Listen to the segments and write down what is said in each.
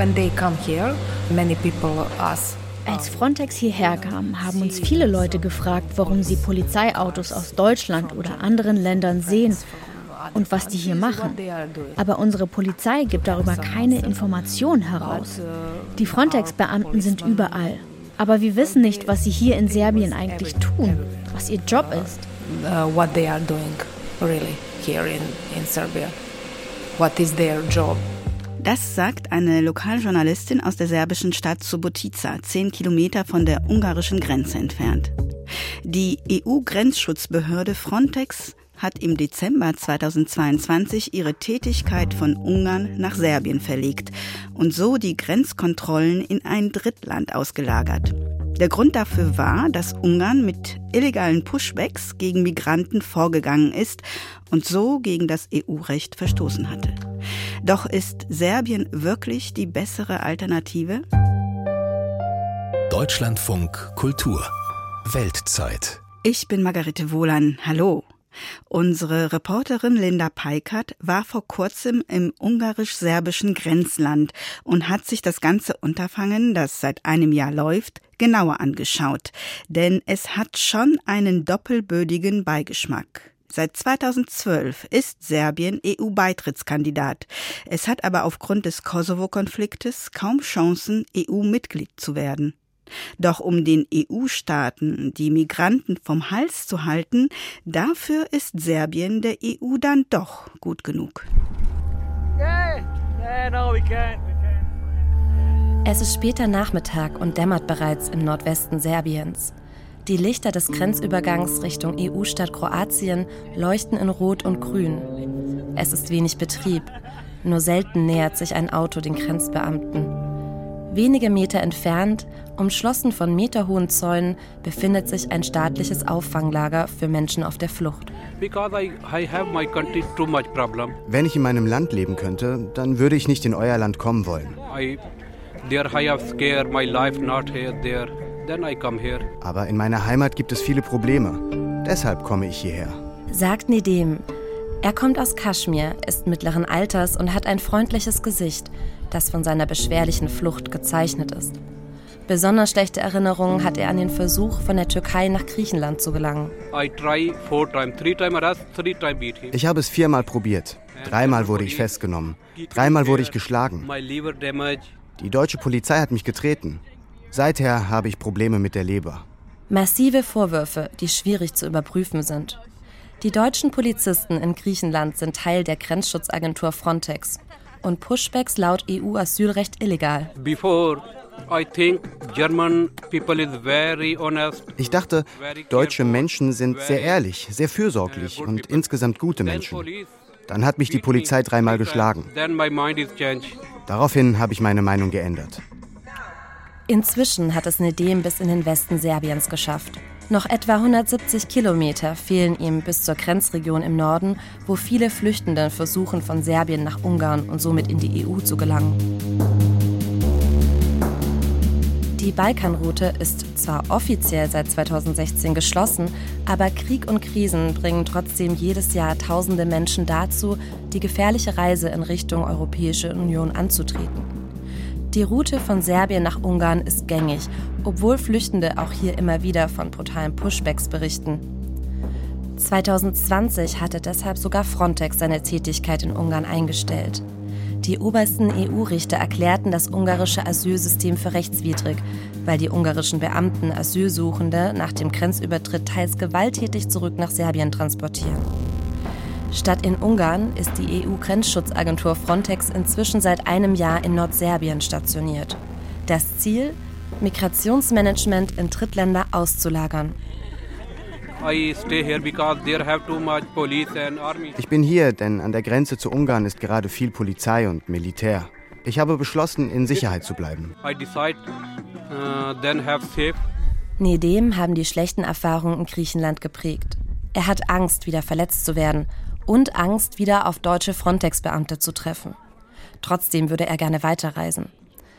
When they come here, many people ask als Frontex hierher kam, haben uns viele Leute gefragt, warum sie Polizeiautos aus Deutschland oder anderen Ländern sehen und was die hier machen. Aber unsere Polizei gibt darüber keine Information heraus. Die Frontex-Beamten sind überall. Aber wir wissen nicht, was sie hier in Serbien eigentlich tun, was ihr Job ist. Uh, what they are doing really here in, in Serbia. What is their job? Das sagt eine Lokaljournalistin aus der serbischen Stadt Subotica, zehn Kilometer von der ungarischen Grenze entfernt. Die EU-Grenzschutzbehörde Frontex hat im Dezember 2022 ihre Tätigkeit von Ungarn nach Serbien verlegt und so die Grenzkontrollen in ein Drittland ausgelagert. Der Grund dafür war, dass Ungarn mit illegalen Pushbacks gegen Migranten vorgegangen ist und so gegen das EU-Recht verstoßen hatte. Doch ist Serbien wirklich die bessere Alternative? Deutschlandfunk Kultur Weltzeit. Ich bin Margarete Wohlan. Hallo. Unsere Reporterin Linda Peikert war vor kurzem im ungarisch-serbischen Grenzland und hat sich das ganze Unterfangen, das seit einem Jahr läuft, genauer angeschaut. Denn es hat schon einen doppelbödigen Beigeschmack. Seit 2012 ist Serbien EU-Beitrittskandidat. Es hat aber aufgrund des Kosovo-Konfliktes kaum Chancen, EU-Mitglied zu werden. Doch um den EU-Staaten die Migranten vom Hals zu halten, dafür ist Serbien der EU dann doch gut genug. Es ist später Nachmittag und dämmert bereits im Nordwesten Serbiens. Die Lichter des Grenzübergangs Richtung EU-Stadt Kroatien leuchten in Rot und Grün. Es ist wenig Betrieb. Nur selten nähert sich ein Auto den Grenzbeamten. Wenige Meter entfernt, umschlossen von meterhohen Zäunen, befindet sich ein staatliches Auffanglager für Menschen auf der Flucht. Wenn ich in meinem Land leben könnte, dann würde ich nicht in euer Land kommen wollen. Aber in meiner Heimat gibt es viele Probleme. Deshalb komme ich hierher. Sagt Nedem. Er kommt aus Kaschmir, ist mittleren Alters und hat ein freundliches Gesicht, das von seiner beschwerlichen Flucht gezeichnet ist. Besonders schlechte Erinnerungen hat er an den Versuch, von der Türkei nach Griechenland zu gelangen. Ich habe es viermal probiert. Dreimal wurde ich festgenommen. Dreimal wurde ich geschlagen. Die deutsche Polizei hat mich getreten. Seither habe ich Probleme mit der Leber. Massive Vorwürfe, die schwierig zu überprüfen sind. Die deutschen Polizisten in Griechenland sind Teil der Grenzschutzagentur Frontex und Pushbacks laut EU-Asylrecht illegal. Ich dachte, deutsche Menschen sind sehr ehrlich, sehr fürsorglich und insgesamt gute Menschen. Dann hat mich die Polizei dreimal geschlagen. Daraufhin habe ich meine Meinung geändert. Inzwischen hat es Nedem bis in den Westen Serbiens geschafft. Noch etwa 170 Kilometer fehlen ihm bis zur Grenzregion im Norden, wo viele Flüchtende versuchen, von Serbien nach Ungarn und somit in die EU zu gelangen. Die Balkanroute ist zwar offiziell seit 2016 geschlossen, aber Krieg und Krisen bringen trotzdem jedes Jahr tausende Menschen dazu, die gefährliche Reise in Richtung Europäische Union anzutreten. Die Route von Serbien nach Ungarn ist gängig, obwohl Flüchtende auch hier immer wieder von brutalen Pushbacks berichten. 2020 hatte deshalb sogar Frontex seine Tätigkeit in Ungarn eingestellt. Die obersten EU-Richter erklärten das ungarische Asylsystem für rechtswidrig, weil die ungarischen Beamten Asylsuchende nach dem Grenzübertritt teils gewalttätig zurück nach Serbien transportieren. Statt in Ungarn ist die EU-Grenzschutzagentur Frontex inzwischen seit einem Jahr in Nordserbien stationiert. Das Ziel? Migrationsmanagement in Drittländer auszulagern. Ich bin hier, denn an der Grenze zu Ungarn ist gerade viel Polizei und Militär. Ich habe beschlossen, in Sicherheit zu bleiben. Uh, Nedem haben die schlechten Erfahrungen in Griechenland geprägt. Er hat Angst, wieder verletzt zu werden und Angst, wieder auf deutsche Frontex-Beamte zu treffen. Trotzdem würde er gerne weiterreisen.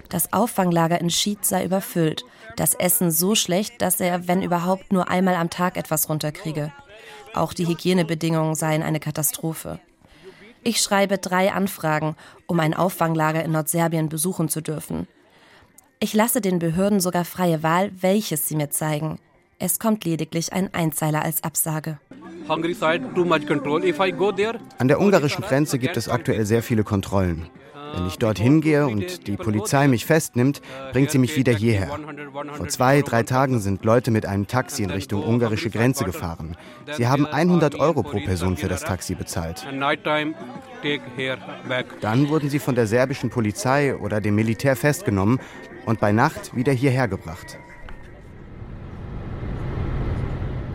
Das Auffanglager in Schied sei überfüllt, das Essen so schlecht, dass er, wenn überhaupt, nur einmal am Tag etwas runterkriege. Auch die Hygienebedingungen seien eine Katastrophe. Ich schreibe drei Anfragen, um ein Auffanglager in Nordserbien besuchen zu dürfen. Ich lasse den Behörden sogar freie Wahl, welches sie mir zeigen. Es kommt lediglich ein Einzeiler als Absage. An der ungarischen Grenze gibt es aktuell sehr viele Kontrollen. Wenn ich dorthin gehe und die Polizei mich festnimmt, bringt sie mich wieder hierher. Vor zwei, drei Tagen sind Leute mit einem Taxi in Richtung ungarische Grenze gefahren. Sie haben 100 Euro pro Person für das Taxi bezahlt. Dann wurden sie von der serbischen Polizei oder dem Militär festgenommen und bei Nacht wieder hierher gebracht.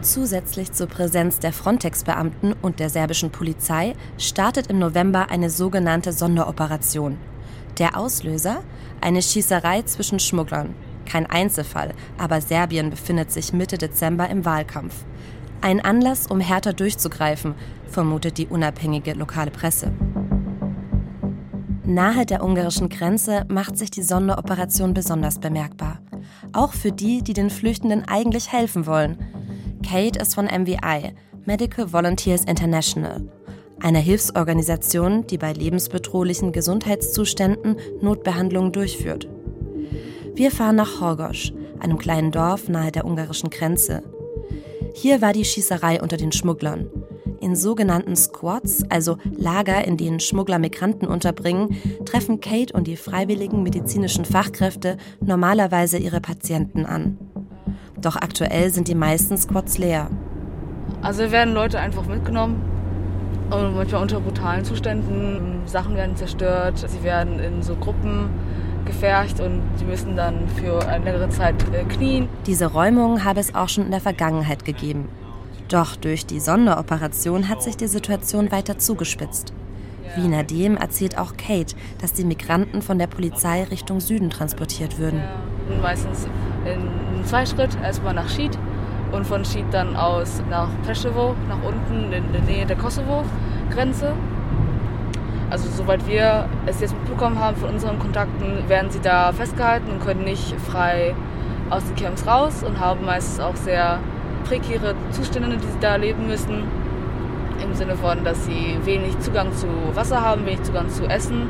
Zusätzlich zur Präsenz der Frontex-Beamten und der serbischen Polizei startet im November eine sogenannte Sonderoperation. Der Auslöser? Eine Schießerei zwischen Schmugglern. Kein Einzelfall, aber Serbien befindet sich Mitte Dezember im Wahlkampf. Ein Anlass, um härter durchzugreifen, vermutet die unabhängige lokale Presse. Nahe der ungarischen Grenze macht sich die Sonderoperation besonders bemerkbar. Auch für die, die den Flüchtenden eigentlich helfen wollen. Kate ist von MVI, Medical Volunteers International, einer Hilfsorganisation, die bei lebensbedrohlichen Gesundheitszuständen Notbehandlungen durchführt. Wir fahren nach Horgosch, einem kleinen Dorf nahe der ungarischen Grenze. Hier war die Schießerei unter den Schmugglern. In sogenannten Squads, also Lager, in denen Schmuggler Migranten unterbringen, treffen Kate und die freiwilligen medizinischen Fachkräfte normalerweise ihre Patienten an. Doch aktuell sind die meisten Squads leer. Also werden Leute einfach mitgenommen und manchmal unter brutalen Zuständen. Sachen werden zerstört, sie werden in so Gruppen gefercht und sie müssen dann für eine längere Zeit äh, knien. Diese Räumungen habe es auch schon in der Vergangenheit gegeben. Doch durch die Sonderoperation hat sich die Situation weiter zugespitzt. Wie Nadim erzählt auch Kate, dass die Migranten von der Polizei Richtung Süden transportiert würden. Ja, meistens in Zweischritt, erstmal nach Schied und von Schied dann aus nach Peschewo, nach unten in der Nähe der Kosovo-Grenze. Also soweit wir es jetzt mitbekommen haben von unseren Kontakten, werden sie da festgehalten und können nicht frei aus den Camps raus und haben meistens auch sehr prekäre Zustände, die sie da erleben müssen. Im Sinne von, dass sie wenig Zugang zu Wasser haben, wenig Zugang zu Essen,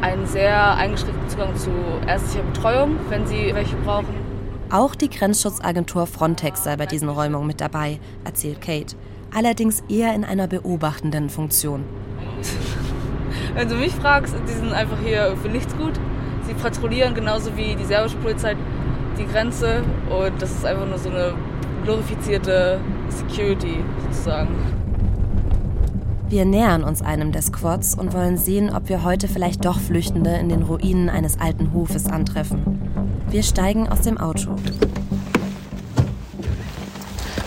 einen sehr eingeschränkten Zugang zu ärztlicher Betreuung, wenn sie welche brauchen. Auch die Grenzschutzagentur Frontex sei bei diesen Räumungen mit dabei, erzählt Kate. Allerdings eher in einer beobachtenden Funktion. Wenn du mich fragst, die sind einfach hier für nichts gut. Sie patrouillieren genauso wie die serbische Polizei die Grenze und das ist einfach nur so eine glorifizierte Security sozusagen. Wir nähern uns einem der Squads und wollen sehen, ob wir heute vielleicht doch Flüchtende in den Ruinen eines alten Hofes antreffen. Wir steigen aus dem Auto.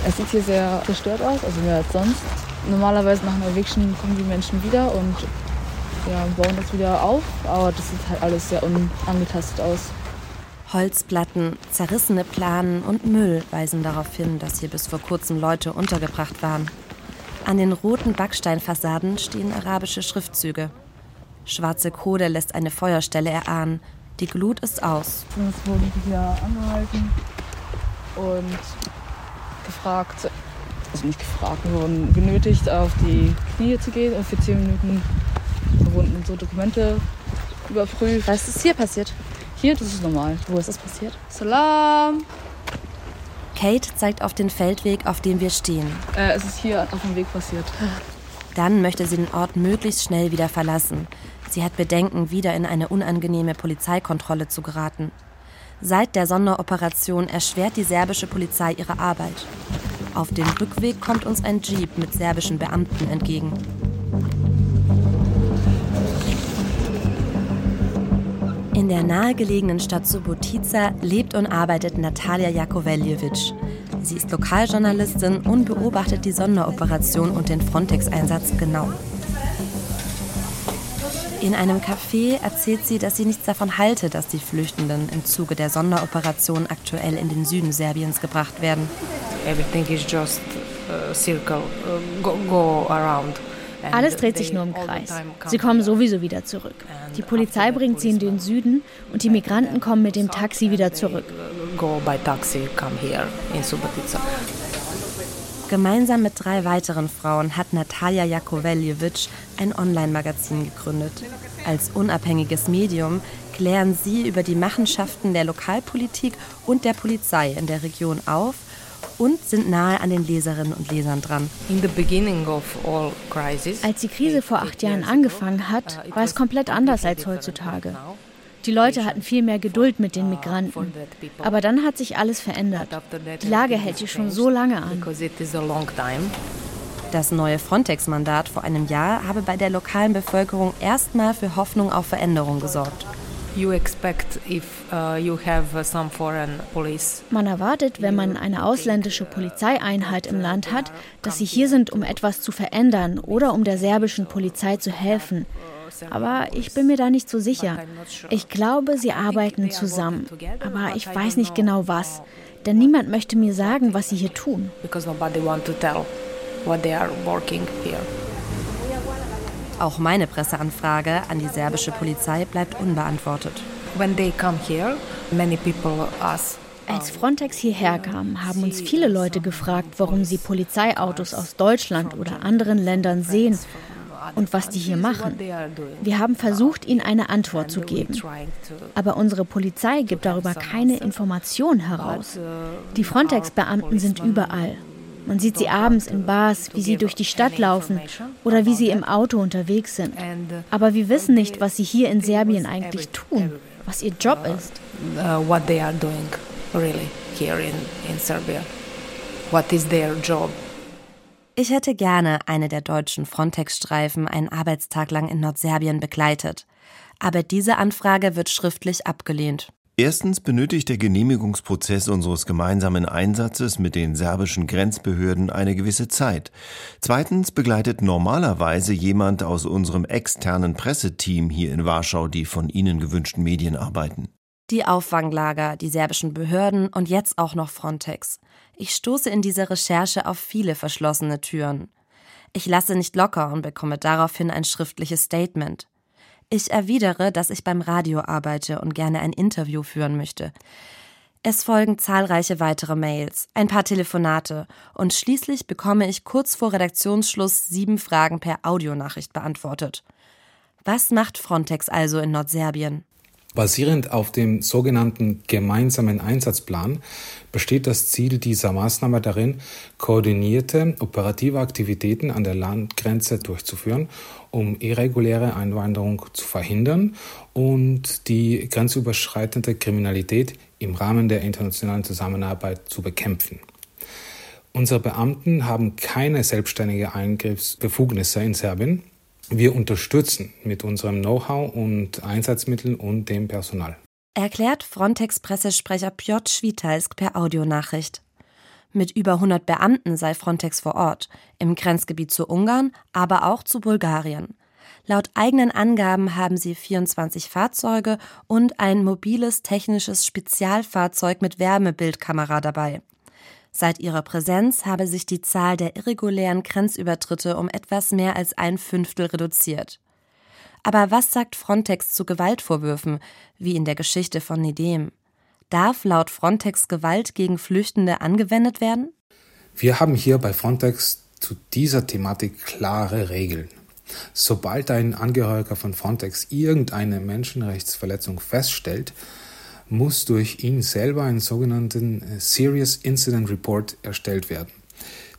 Es sieht hier sehr zerstört aus, also mehr als sonst. Normalerweise nach einer Eviction kommen die Menschen wieder und ja, bauen das wieder auf, aber das sieht halt alles sehr unangetastet aus. Holzplatten, zerrissene Planen und Müll weisen darauf hin, dass hier bis vor kurzem Leute untergebracht waren. An den roten Backsteinfassaden stehen arabische Schriftzüge. Schwarze Kohle lässt eine Feuerstelle erahnen. Die Glut ist aus. Es wurden hier angehalten und gefragt, also nicht gefragt, wir wurden genötigt, auf die Knie zu gehen und für zehn Minuten wurden unsere Dokumente überprüft. Was ist hier passiert? Hier, das ist normal. Wo ist das passiert? Salam! Kate zeigt auf den Feldweg, auf dem wir stehen. Äh, es ist hier auf dem Weg passiert. Dann möchte sie den Ort möglichst schnell wieder verlassen. Sie hat Bedenken, wieder in eine unangenehme Polizeikontrolle zu geraten. Seit der Sonderoperation erschwert die serbische Polizei ihre Arbeit. Auf dem Rückweg kommt uns ein Jeep mit serbischen Beamten entgegen. In der nahegelegenen Stadt Subotica lebt und arbeitet Natalia Jakoveljevic. Sie ist Lokaljournalistin und beobachtet die Sonderoperation und den Frontex-Einsatz genau. In einem Café erzählt sie, dass sie nichts davon halte, dass die Flüchtenden im Zuge der Sonderoperation aktuell in den Süden Serbiens gebracht werden. Everything is just a circle, uh, go, go around. Alles dreht sich nur im Kreis. Sie kommen sowieso wieder zurück. Die Polizei bringt sie in den Süden und die Migranten kommen mit dem Taxi wieder zurück. Gemeinsam mit drei weiteren Frauen hat Natalia Jakoveljevic ein Online-Magazin gegründet. Als unabhängiges Medium klären sie über die Machenschaften der Lokalpolitik und der Polizei in der Region auf und sind nahe an den Leserinnen und Lesern dran. Als die Krise vor acht Jahren angefangen hat, war es komplett anders als heutzutage. Die Leute hatten viel mehr Geduld mit den Migranten. Aber dann hat sich alles verändert. Die Lage hält sich schon so lange an. Das neue Frontex-Mandat vor einem Jahr habe bei der lokalen Bevölkerung erstmal für Hoffnung auf Veränderung gesorgt. Uh, man erwartet, wenn man eine ausländische Polizeieinheit im Land hat, dass sie hier sind, um etwas zu verändern oder um der serbischen Polizei zu helfen. Aber ich bin mir da nicht so sicher. Ich glaube, sie arbeiten zusammen. Aber ich weiß nicht genau was. Denn niemand möchte mir sagen, was sie hier tun. Auch meine Presseanfrage an die serbische Polizei bleibt unbeantwortet. Als Frontex hierher kam, haben uns viele Leute gefragt, warum sie Polizeiautos aus Deutschland oder anderen Ländern sehen und was die hier machen. Wir haben versucht, ihnen eine Antwort zu geben. Aber unsere Polizei gibt darüber keine Informationen heraus. Die Frontex-Beamten sind überall. Man sieht sie abends in Bars, wie sie durch die Stadt laufen oder wie sie im Auto unterwegs sind. Aber wir wissen nicht, was sie hier in Serbien eigentlich tun, was ihr Job ist. Uh, what they are doing really here in, in Serbia. What is their job? Ich hätte gerne eine der deutschen Frontex-Streifen einen Arbeitstag lang in Nordserbien begleitet. Aber diese Anfrage wird schriftlich abgelehnt. Erstens benötigt der Genehmigungsprozess unseres gemeinsamen Einsatzes mit den serbischen Grenzbehörden eine gewisse Zeit. Zweitens begleitet normalerweise jemand aus unserem externen Presseteam hier in Warschau die von Ihnen gewünschten Medienarbeiten. Die Auffanglager, die serbischen Behörden und jetzt auch noch Frontex. Ich stoße in dieser Recherche auf viele verschlossene Türen. Ich lasse nicht locker und bekomme daraufhin ein schriftliches Statement. Ich erwidere, dass ich beim Radio arbeite und gerne ein Interview führen möchte. Es folgen zahlreiche weitere Mails, ein paar Telefonate und schließlich bekomme ich kurz vor Redaktionsschluss sieben Fragen per Audionachricht beantwortet. Was macht Frontex also in Nordserbien? Basierend auf dem sogenannten gemeinsamen Einsatzplan besteht das Ziel dieser Maßnahme darin, koordinierte operative Aktivitäten an der Landgrenze durchzuführen, um irreguläre Einwanderung zu verhindern und die grenzüberschreitende Kriminalität im Rahmen der internationalen Zusammenarbeit zu bekämpfen. Unsere Beamten haben keine selbstständige Eingriffsbefugnisse in Serbien. Wir unterstützen mit unserem Know-how und Einsatzmitteln und dem Personal. Erklärt Frontex-Pressesprecher Piotr Schwitalsk per Audionachricht. Mit über 100 Beamten sei Frontex vor Ort, im Grenzgebiet zu Ungarn, aber auch zu Bulgarien. Laut eigenen Angaben haben sie 24 Fahrzeuge und ein mobiles technisches Spezialfahrzeug mit Wärmebildkamera dabei. Seit ihrer Präsenz habe sich die Zahl der irregulären Grenzübertritte um etwas mehr als ein Fünftel reduziert. Aber was sagt Frontex zu Gewaltvorwürfen, wie in der Geschichte von Nidem? Darf laut Frontex Gewalt gegen Flüchtende angewendet werden? Wir haben hier bei Frontex zu dieser Thematik klare Regeln. Sobald ein Angehöriger von Frontex irgendeine Menschenrechtsverletzung feststellt, muss durch ihn selber ein sogenannten äh, Serious Incident Report erstellt werden.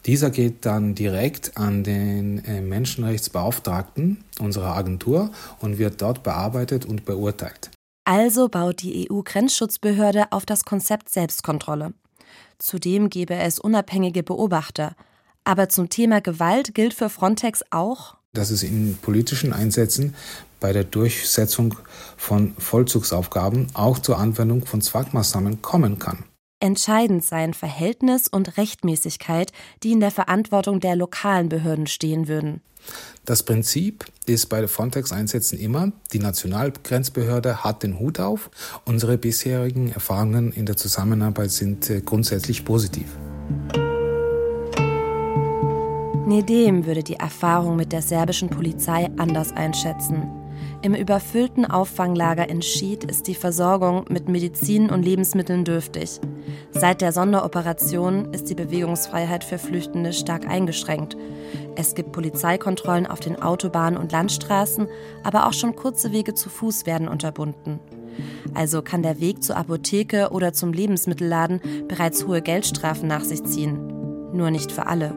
Dieser geht dann direkt an den äh, Menschenrechtsbeauftragten unserer Agentur und wird dort bearbeitet und beurteilt. Also baut die EU-Grenzschutzbehörde auf das Konzept Selbstkontrolle. Zudem gebe es unabhängige Beobachter. Aber zum Thema Gewalt gilt für Frontex auch, dass es in politischen Einsätzen bei der Durchsetzung von Vollzugsaufgaben auch zur Anwendung von Zwangsmaßnahmen kommen kann. Entscheidend seien Verhältnis und Rechtmäßigkeit, die in der Verantwortung der lokalen Behörden stehen würden. Das Prinzip ist bei Frontex-Einsätzen immer, die Nationalgrenzbehörde hat den Hut auf. Unsere bisherigen Erfahrungen in der Zusammenarbeit sind äh, grundsätzlich positiv. Nedem würde die Erfahrung mit der serbischen Polizei anders einschätzen. Im überfüllten Auffanglager in Schied ist die Versorgung mit Medizin und Lebensmitteln dürftig. Seit der Sonderoperation ist die Bewegungsfreiheit für Flüchtende stark eingeschränkt. Es gibt Polizeikontrollen auf den Autobahnen und Landstraßen, aber auch schon kurze Wege zu Fuß werden unterbunden. Also kann der Weg zur Apotheke oder zum Lebensmittelladen bereits hohe Geldstrafen nach sich ziehen. Nur nicht für alle.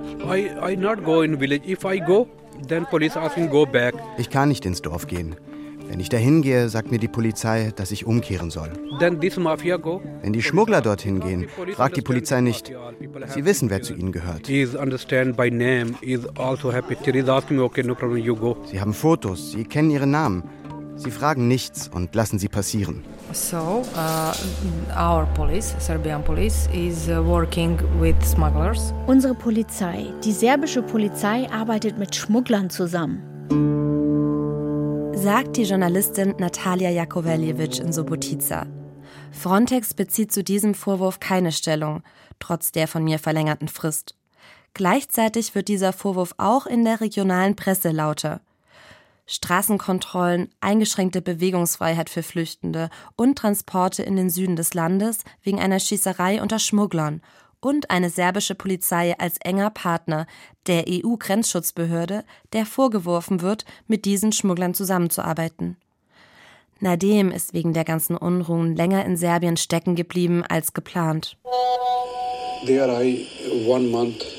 Ich kann nicht ins Dorf gehen. Wenn ich dahin gehe, sagt mir die Polizei, dass ich umkehren soll. Wenn die Schmuggler dorthin gehen, fragt die Polizei nicht. Sie wissen, wer zu ihnen gehört. Also sie haben Fotos, sie kennen ihre Namen. Sie fragen nichts und lassen sie passieren. So, uh, our police, Serbian police, is uh, working with smugglers. Unsere Polizei, die serbische Polizei, arbeitet mit Schmugglern zusammen. Sagt die Journalistin Natalia Jakoveljevic in Subotica. Frontex bezieht zu diesem Vorwurf keine Stellung, trotz der von mir verlängerten Frist. Gleichzeitig wird dieser Vorwurf auch in der regionalen Presse lauter. Straßenkontrollen, eingeschränkte Bewegungsfreiheit für Flüchtende und Transporte in den Süden des Landes wegen einer Schießerei unter Schmugglern und eine serbische Polizei als enger Partner der EU-Grenzschutzbehörde, der vorgeworfen wird, mit diesen Schmugglern zusammenzuarbeiten. Nadim ist wegen der ganzen Unruhen länger in Serbien stecken geblieben als geplant. There I one month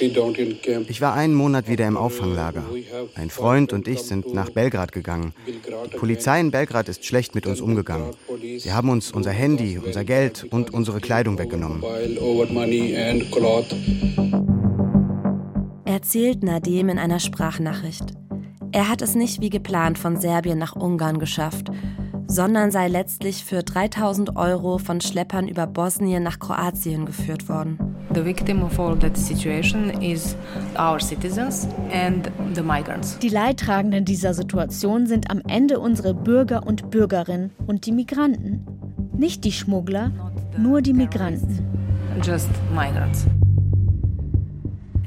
ich war einen Monat wieder im Auffanglager. Ein Freund und ich sind nach Belgrad gegangen. Die Polizei in Belgrad ist schlecht mit uns umgegangen. Sie haben uns unser Handy, unser Geld und unsere Kleidung weggenommen. Erzählt Nadim in einer Sprachnachricht. Er hat es nicht wie geplant von Serbien nach Ungarn geschafft, sondern sei letztlich für 3000 Euro von Schleppern über Bosnien nach Kroatien geführt worden. The victim of all that situation is our citizens and the migrants. Die Leidtragenden dieser Situation sind am Ende unsere Bürger und Bürgerinnen und die Migranten. Nicht die Schmuggler, nur die Migranten. Just migrants.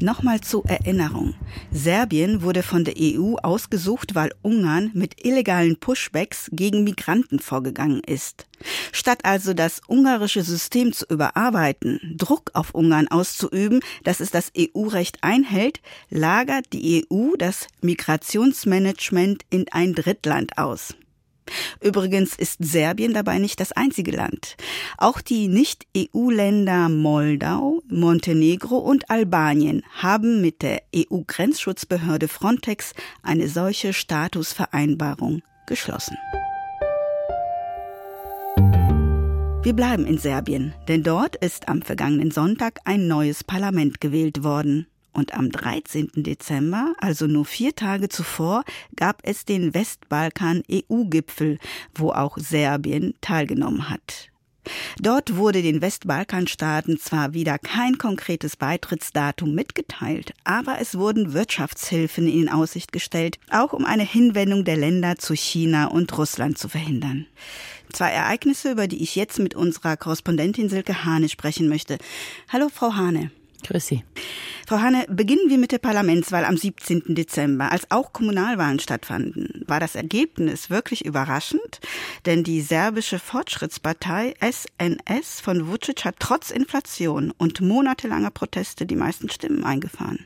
Nochmal zur Erinnerung. Serbien wurde von der EU ausgesucht, weil Ungarn mit illegalen Pushbacks gegen Migranten vorgegangen ist. Statt also das ungarische System zu überarbeiten, Druck auf Ungarn auszuüben, dass es das EU-Recht einhält, lagert die EU das Migrationsmanagement in ein Drittland aus. Übrigens ist Serbien dabei nicht das einzige Land. Auch die Nicht-EU-Länder Moldau, Montenegro und Albanien haben mit der EU-Grenzschutzbehörde Frontex eine solche Statusvereinbarung geschlossen. Wir bleiben in Serbien, denn dort ist am vergangenen Sonntag ein neues Parlament gewählt worden. Und am 13. Dezember, also nur vier Tage zuvor, gab es den Westbalkan-EU-Gipfel, wo auch Serbien teilgenommen hat. Dort wurde den Westbalkanstaaten zwar wieder kein konkretes Beitrittsdatum mitgeteilt, aber es wurden Wirtschaftshilfen in Aussicht gestellt, auch um eine Hinwendung der Länder zu China und Russland zu verhindern. Zwei Ereignisse, über die ich jetzt mit unserer Korrespondentin Silke Hane sprechen möchte. Hallo, Frau Hane. Grüß Sie. Frau Hanne, beginnen wir mit der Parlamentswahl am 17. Dezember, als auch Kommunalwahlen stattfanden. War das Ergebnis wirklich überraschend? Denn die serbische Fortschrittspartei SNS von Vucic hat trotz Inflation und monatelanger Proteste die meisten Stimmen eingefahren.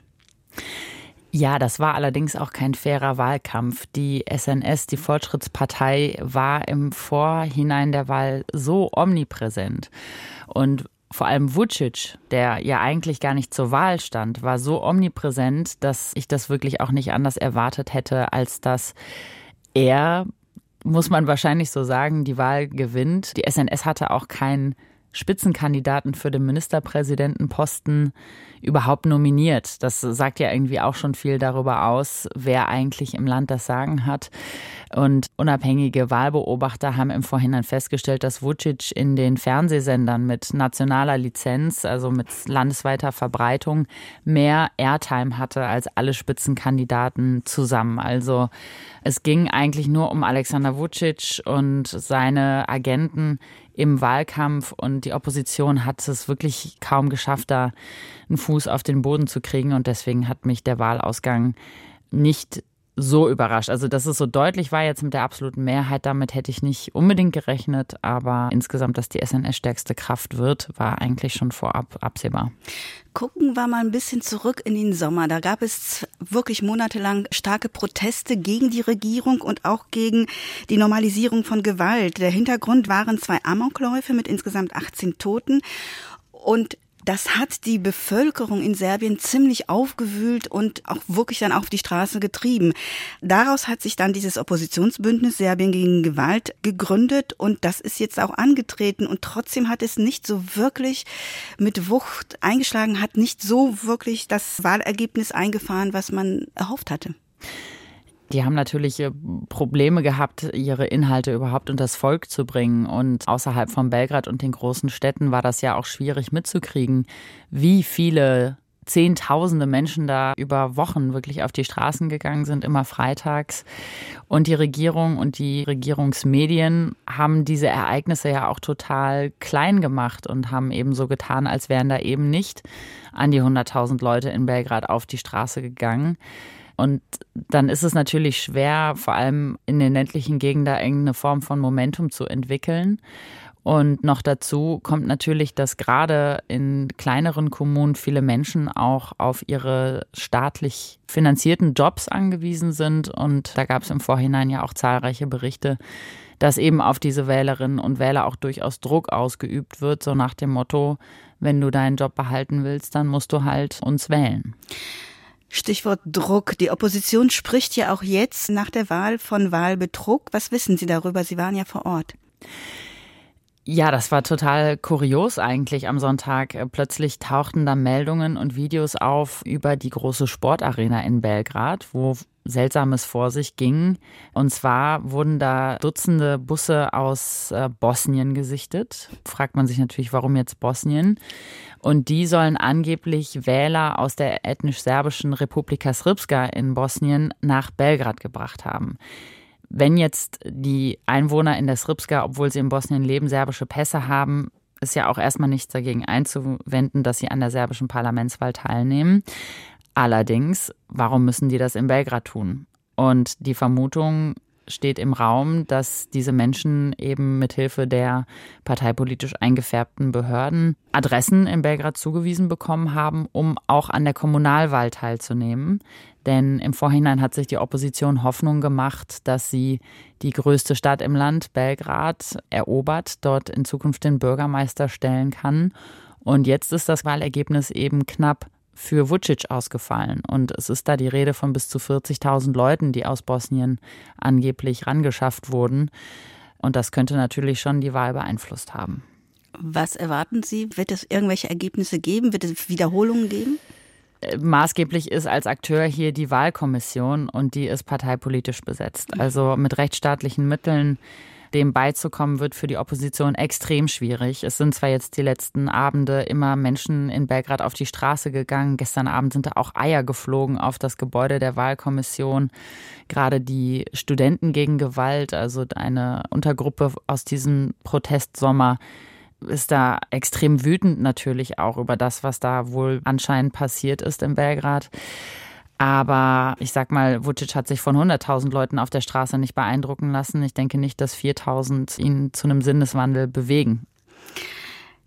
Ja, das war allerdings auch kein fairer Wahlkampf. Die SNS, die Fortschrittspartei, war im Vorhinein der Wahl so omnipräsent. Und vor allem Vucic, der ja eigentlich gar nicht zur Wahl stand, war so omnipräsent, dass ich das wirklich auch nicht anders erwartet hätte, als dass er, muss man wahrscheinlich so sagen, die Wahl gewinnt. Die SNS hatte auch keinen Spitzenkandidaten für den Ministerpräsidentenposten überhaupt nominiert. Das sagt ja irgendwie auch schon viel darüber aus, wer eigentlich im Land das Sagen hat. Und unabhängige Wahlbeobachter haben im Vorhinein festgestellt, dass Vucic in den Fernsehsendern mit nationaler Lizenz, also mit landesweiter Verbreitung, mehr Airtime hatte als alle Spitzenkandidaten zusammen. Also es ging eigentlich nur um Alexander Vucic und seine Agenten im Wahlkampf und die Opposition hat es wirklich kaum geschafft, da einen Fuß auf den Boden zu kriegen. Und deswegen hat mich der Wahlausgang nicht so überrascht. Also, dass es so deutlich war jetzt mit der absoluten Mehrheit, damit hätte ich nicht unbedingt gerechnet. Aber insgesamt, dass die SNS stärkste Kraft wird, war eigentlich schon vorab absehbar. Gucken wir mal ein bisschen zurück in den Sommer. Da gab es wirklich monatelang starke Proteste gegen die Regierung und auch gegen die Normalisierung von Gewalt. Der Hintergrund waren zwei Amokläufe mit insgesamt 18 Toten. Und das hat die Bevölkerung in Serbien ziemlich aufgewühlt und auch wirklich dann auf die Straße getrieben. Daraus hat sich dann dieses Oppositionsbündnis Serbien gegen Gewalt gegründet und das ist jetzt auch angetreten und trotzdem hat es nicht so wirklich mit Wucht eingeschlagen, hat nicht so wirklich das Wahlergebnis eingefahren, was man erhofft hatte. Die haben natürlich äh, Probleme gehabt, ihre Inhalte überhaupt unter das Volk zu bringen. Und außerhalb von Belgrad und den großen Städten war das ja auch schwierig mitzukriegen, wie viele Zehntausende Menschen da über Wochen wirklich auf die Straßen gegangen sind, immer freitags. Und die Regierung und die Regierungsmedien haben diese Ereignisse ja auch total klein gemacht und haben eben so getan, als wären da eben nicht an die 100.000 Leute in Belgrad auf die Straße gegangen. Und dann ist es natürlich schwer, vor allem in den ländlichen Gegenden da irgendeine Form von Momentum zu entwickeln. Und noch dazu kommt natürlich, dass gerade in kleineren Kommunen viele Menschen auch auf ihre staatlich finanzierten Jobs angewiesen sind. Und da gab es im Vorhinein ja auch zahlreiche Berichte, dass eben auf diese Wählerinnen und Wähler auch durchaus Druck ausgeübt wird, so nach dem Motto, wenn du deinen Job behalten willst, dann musst du halt uns wählen. Stichwort Druck. Die Opposition spricht ja auch jetzt nach der Wahl von Wahlbetrug. Was wissen Sie darüber? Sie waren ja vor Ort. Ja, das war total kurios eigentlich am Sonntag. Plötzlich tauchten da Meldungen und Videos auf über die große Sportarena in Belgrad, wo Seltsames vor sich ging. Und zwar wurden da Dutzende Busse aus äh, Bosnien gesichtet. Fragt man sich natürlich, warum jetzt Bosnien? Und die sollen angeblich Wähler aus der ethnisch-serbischen Republika Srpska in Bosnien nach Belgrad gebracht haben. Wenn jetzt die Einwohner in der Srpska, obwohl sie in Bosnien leben, serbische Pässe haben, ist ja auch erstmal nichts dagegen einzuwenden, dass sie an der serbischen Parlamentswahl teilnehmen. Allerdings, warum müssen die das in Belgrad tun? Und die Vermutung steht im Raum, dass diese Menschen eben mithilfe der parteipolitisch eingefärbten Behörden Adressen in Belgrad zugewiesen bekommen haben, um auch an der Kommunalwahl teilzunehmen. Denn im Vorhinein hat sich die Opposition Hoffnung gemacht, dass sie die größte Stadt im Land, Belgrad, erobert, dort in Zukunft den Bürgermeister stellen kann. Und jetzt ist das Wahlergebnis eben knapp für Vucic ausgefallen. Und es ist da die Rede von bis zu 40.000 Leuten, die aus Bosnien angeblich rangeschafft wurden. Und das könnte natürlich schon die Wahl beeinflusst haben. Was erwarten Sie? Wird es irgendwelche Ergebnisse geben? Wird es Wiederholungen geben? Äh, maßgeblich ist als Akteur hier die Wahlkommission und die ist parteipolitisch besetzt. Also mit rechtsstaatlichen Mitteln dem beizukommen, wird für die Opposition extrem schwierig. Es sind zwar jetzt die letzten Abende immer Menschen in Belgrad auf die Straße gegangen. Gestern Abend sind da auch Eier geflogen auf das Gebäude der Wahlkommission. Gerade die Studenten gegen Gewalt, also eine Untergruppe aus diesem Protestsommer, ist da extrem wütend natürlich auch über das, was da wohl anscheinend passiert ist in Belgrad. Aber ich sag mal, Vucic hat sich von 100.000 Leuten auf der Straße nicht beeindrucken lassen. Ich denke nicht, dass 4.000 ihn zu einem Sinneswandel bewegen.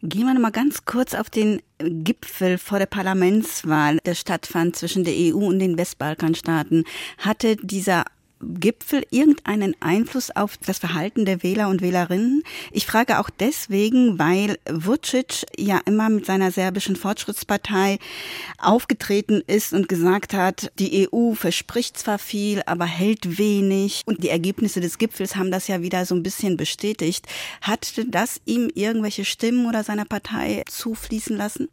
Gehen wir noch mal ganz kurz auf den Gipfel vor der Parlamentswahl, der stattfand zwischen der EU und den Westbalkanstaaten. Hatte dieser Gipfel irgendeinen Einfluss auf das Verhalten der Wähler und Wählerinnen? Ich frage auch deswegen, weil Vucic ja immer mit seiner serbischen Fortschrittspartei aufgetreten ist und gesagt hat, die EU verspricht zwar viel, aber hält wenig. Und die Ergebnisse des Gipfels haben das ja wieder so ein bisschen bestätigt. Hat das ihm irgendwelche Stimmen oder seiner Partei zufließen lassen?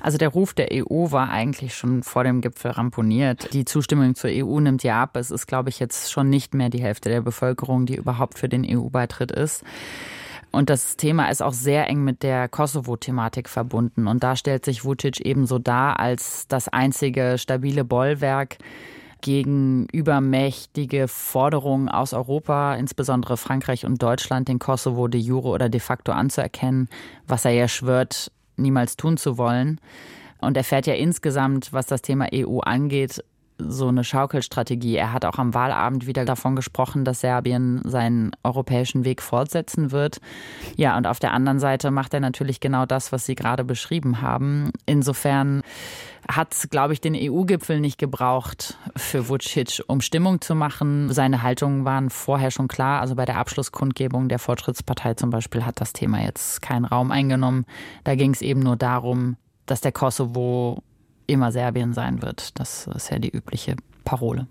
Also der Ruf der EU war eigentlich schon vor dem Gipfel ramponiert. Die Zustimmung zur EU nimmt ja ab. Es ist, glaube ich, jetzt schon nicht mehr die Hälfte der Bevölkerung, die überhaupt für den EU-Beitritt ist. Und das Thema ist auch sehr eng mit der Kosovo-Thematik verbunden. Und da stellt sich Vucic ebenso dar als das einzige stabile Bollwerk gegen übermächtige Forderungen aus Europa, insbesondere Frankreich und Deutschland, den Kosovo de jure oder de facto anzuerkennen, was er ja schwört, niemals tun zu wollen. Und er fährt ja insgesamt, was das Thema EU angeht, so eine Schaukelstrategie. Er hat auch am Wahlabend wieder davon gesprochen, dass Serbien seinen europäischen Weg fortsetzen wird. Ja, und auf der anderen Seite macht er natürlich genau das, was Sie gerade beschrieben haben. Insofern hat, glaube ich, den EU-Gipfel nicht gebraucht für Vucic, um Stimmung zu machen. Seine Haltungen waren vorher schon klar. Also bei der Abschlusskundgebung der Fortschrittspartei zum Beispiel hat das Thema jetzt keinen Raum eingenommen. Da ging es eben nur darum, dass der Kosovo immer Serbien sein wird. Das ist ja die übliche Parole.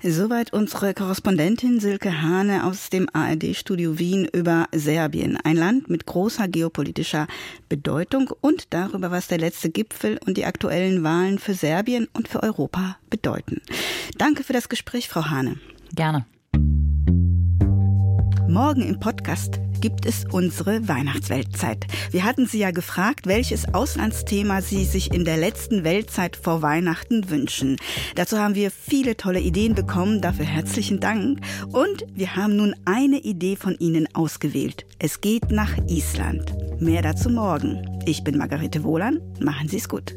Soweit unsere Korrespondentin Silke Hane aus dem ARD-Studio Wien über Serbien, ein Land mit großer geopolitischer Bedeutung und darüber, was der letzte Gipfel und die aktuellen Wahlen für Serbien und für Europa bedeuten. Danke für das Gespräch, Frau Hane. Gerne. Morgen im Podcast gibt es unsere Weihnachtsweltzeit. Wir hatten Sie ja gefragt, welches Auslandsthema Sie sich in der letzten Weltzeit vor Weihnachten wünschen. Dazu haben wir viele tolle Ideen bekommen, dafür herzlichen Dank. Und wir haben nun eine Idee von Ihnen ausgewählt. Es geht nach Island. Mehr dazu morgen. Ich bin Margarete Wohlan. Machen Sie es gut.